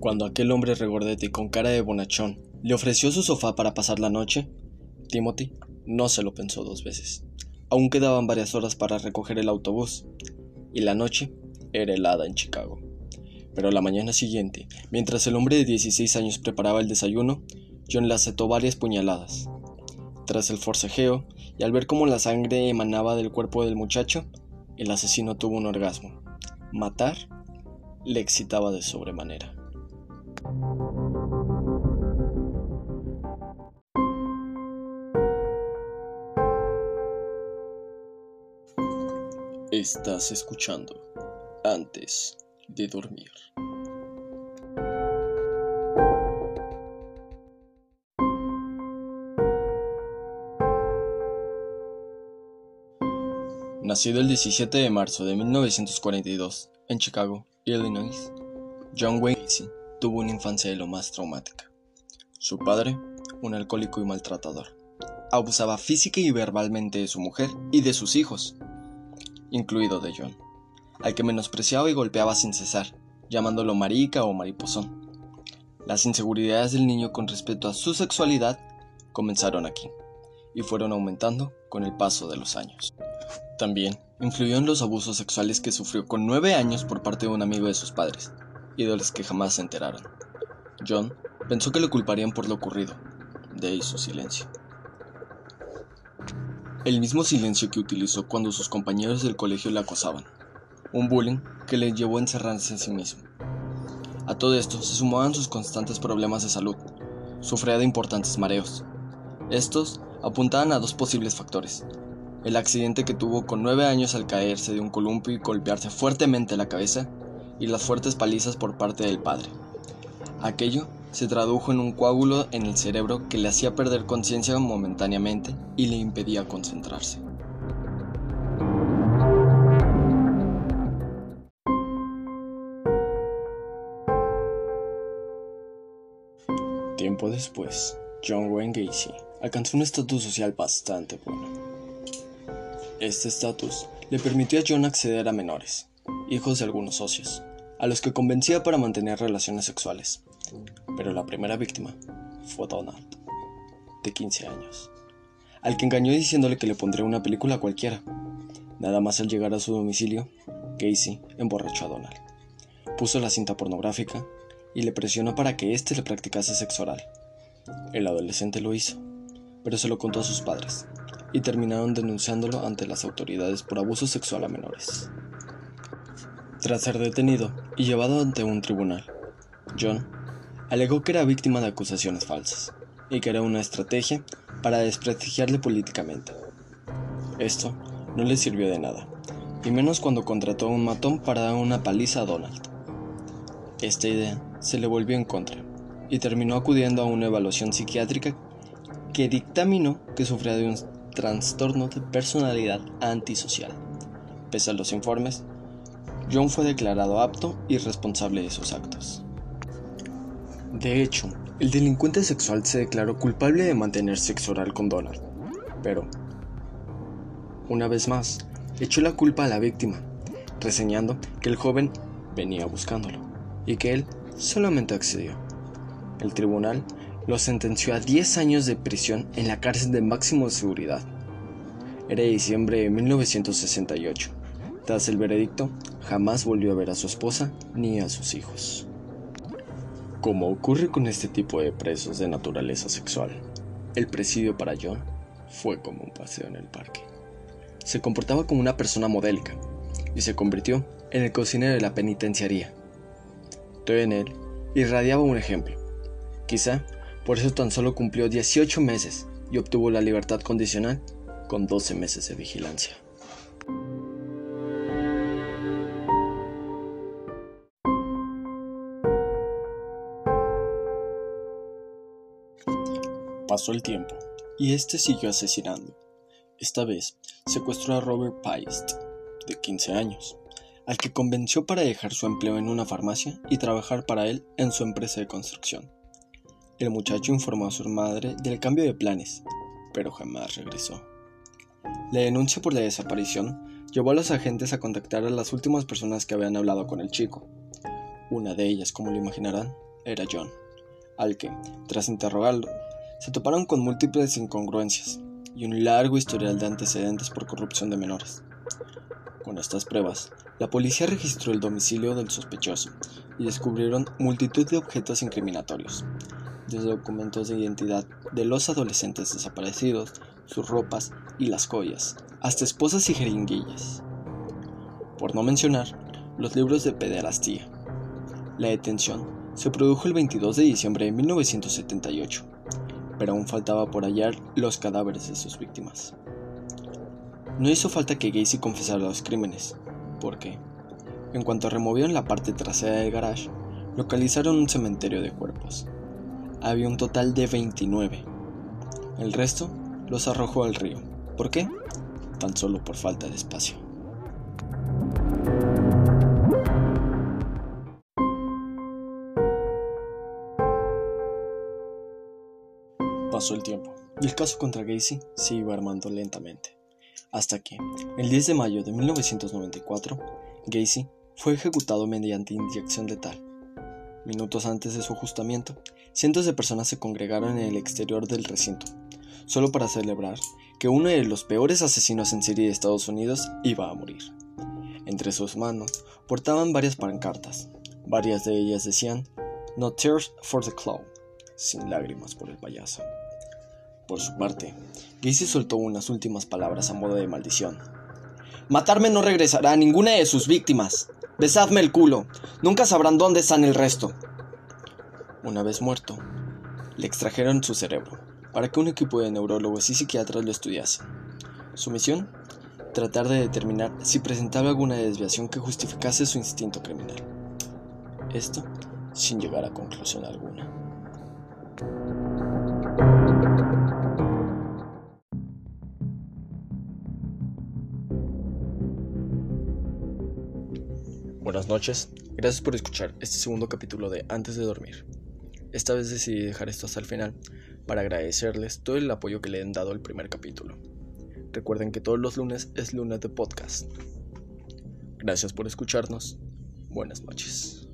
Cuando aquel hombre regordete y con cara de bonachón le ofreció su sofá para pasar la noche, Timothy no se lo pensó dos veces. Aún quedaban varias horas para recoger el autobús, y la noche era helada en Chicago. Pero la mañana siguiente, mientras el hombre de 16 años preparaba el desayuno, John le aceptó varias puñaladas. Tras el forcejeo, y al ver cómo la sangre emanaba del cuerpo del muchacho, el asesino tuvo un orgasmo. Matar le excitaba de sobremanera. Estás escuchando antes de dormir. Nacido el 17 de marzo de 1942 en Chicago, Illinois, John Wayne tuvo una infancia de lo más traumática. Su padre, un alcohólico y maltratador, abusaba física y verbalmente de su mujer y de sus hijos, incluido de John, al que menospreciaba y golpeaba sin cesar, llamándolo marica o mariposón. Las inseguridades del niño con respecto a su sexualidad comenzaron aquí y fueron aumentando con el paso de los años. También influyó en los abusos sexuales que sufrió con nueve años por parte de un amigo de sus padres, que jamás se enteraron. John pensó que lo culparían por lo ocurrido, de ahí su silencio. El mismo silencio que utilizó cuando sus compañeros del colegio le acosaban, un bullying que le llevó a encerrarse en sí mismo. A todo esto se sumaban sus constantes problemas de salud. Sufría de importantes mareos. Estos apuntaban a dos posibles factores. El accidente que tuvo con nueve años al caerse de un columpio y golpearse fuertemente la cabeza, y las fuertes palizas por parte del padre. Aquello se tradujo en un coágulo en el cerebro que le hacía perder conciencia momentáneamente y le impedía concentrarse. Tiempo después, John Wayne Gacy alcanzó un estatus social bastante bueno. Este estatus le permitió a John acceder a menores, hijos de algunos socios, a los que convencía para mantener relaciones sexuales. Pero la primera víctima fue Donald, de 15 años, al que engañó diciéndole que le pondría una película cualquiera. Nada más al llegar a su domicilio, Casey emborrachó a Donald. Puso la cinta pornográfica y le presionó para que éste le practicase sexo oral. El adolescente lo hizo, pero se lo contó a sus padres, y terminaron denunciándolo ante las autoridades por abuso sexual a menores. Tras ser detenido y llevado ante un tribunal, John alegó que era víctima de acusaciones falsas y que era una estrategia para desprestigiarle políticamente. Esto no le sirvió de nada, y menos cuando contrató a un matón para dar una paliza a Donald. Esta idea se le volvió en contra y terminó acudiendo a una evaluación psiquiátrica que dictaminó que sufría de un trastorno de personalidad antisocial. Pese a los informes, John fue declarado apto y responsable de sus actos. De hecho, el delincuente sexual se declaró culpable de mantener sexo oral con Donald, pero, una vez más, echó la culpa a la víctima, reseñando que el joven venía buscándolo y que él solamente accedió. El tribunal lo sentenció a 10 años de prisión en la cárcel de máximo seguridad. Era diciembre de 1968 tras el veredicto, jamás volvió a ver a su esposa ni a sus hijos. Como ocurre con este tipo de presos de naturaleza sexual, el presidio para John fue como un paseo en el parque. Se comportaba como una persona modélica y se convirtió en el cocinero de la penitenciaría. Todo en él irradiaba un ejemplo. Quizá por eso tan solo cumplió 18 meses y obtuvo la libertad condicional con 12 meses de vigilancia. Pasó el tiempo, y este siguió asesinando. Esta vez secuestró a Robert Paist, de 15 años, al que convenció para dejar su empleo en una farmacia y trabajar para él en su empresa de construcción. El muchacho informó a su madre del cambio de planes, pero jamás regresó. La denuncia por la desaparición llevó a los agentes a contactar a las últimas personas que habían hablado con el chico. Una de ellas, como lo imaginarán, era John, al que, tras interrogarlo, se toparon con múltiples incongruencias y un largo historial de antecedentes por corrupción de menores. Con estas pruebas, la policía registró el domicilio del sospechoso y descubrieron multitud de objetos incriminatorios, desde documentos de identidad de los adolescentes desaparecidos, sus ropas y las joyas, hasta esposas y jeringuillas. Por no mencionar los libros de pederastía. La detención se produjo el 22 de diciembre de 1978 pero aún faltaba por hallar los cadáveres de sus víctimas. No hizo falta que Gacy confesara los crímenes, porque, en cuanto removieron la parte trasera del garage, localizaron un cementerio de cuerpos. Había un total de 29. El resto los arrojó al río. ¿Por qué? Tan solo por falta de espacio. Pasó el tiempo, y el caso contra Gacy se iba armando lentamente, hasta que, el 10 de mayo de 1994, Gacy fue ejecutado mediante inyección letal. Minutos antes de su ajustamiento, cientos de personas se congregaron en el exterior del recinto, solo para celebrar que uno de los peores asesinos en serie de Estados Unidos iba a morir. Entre sus manos portaban varias pancartas, varias de ellas decían No tears for the clown, sin lágrimas por el payaso. Por su parte, Gacy soltó unas últimas palabras a modo de maldición. Matarme no regresará a ninguna de sus víctimas. Besadme el culo. Nunca sabrán dónde están el resto. Una vez muerto, le extrajeron su cerebro para que un equipo de neurólogos y psiquiatras lo estudiase. Su misión, tratar de determinar si presentaba alguna desviación que justificase su instinto criminal. Esto sin llegar a conclusión alguna. Buenas noches, gracias por escuchar este segundo capítulo de Antes de dormir. Esta vez decidí dejar esto hasta el final para agradecerles todo el apoyo que le han dado al primer capítulo. Recuerden que todos los lunes es lunes de podcast. Gracias por escucharnos. Buenas noches.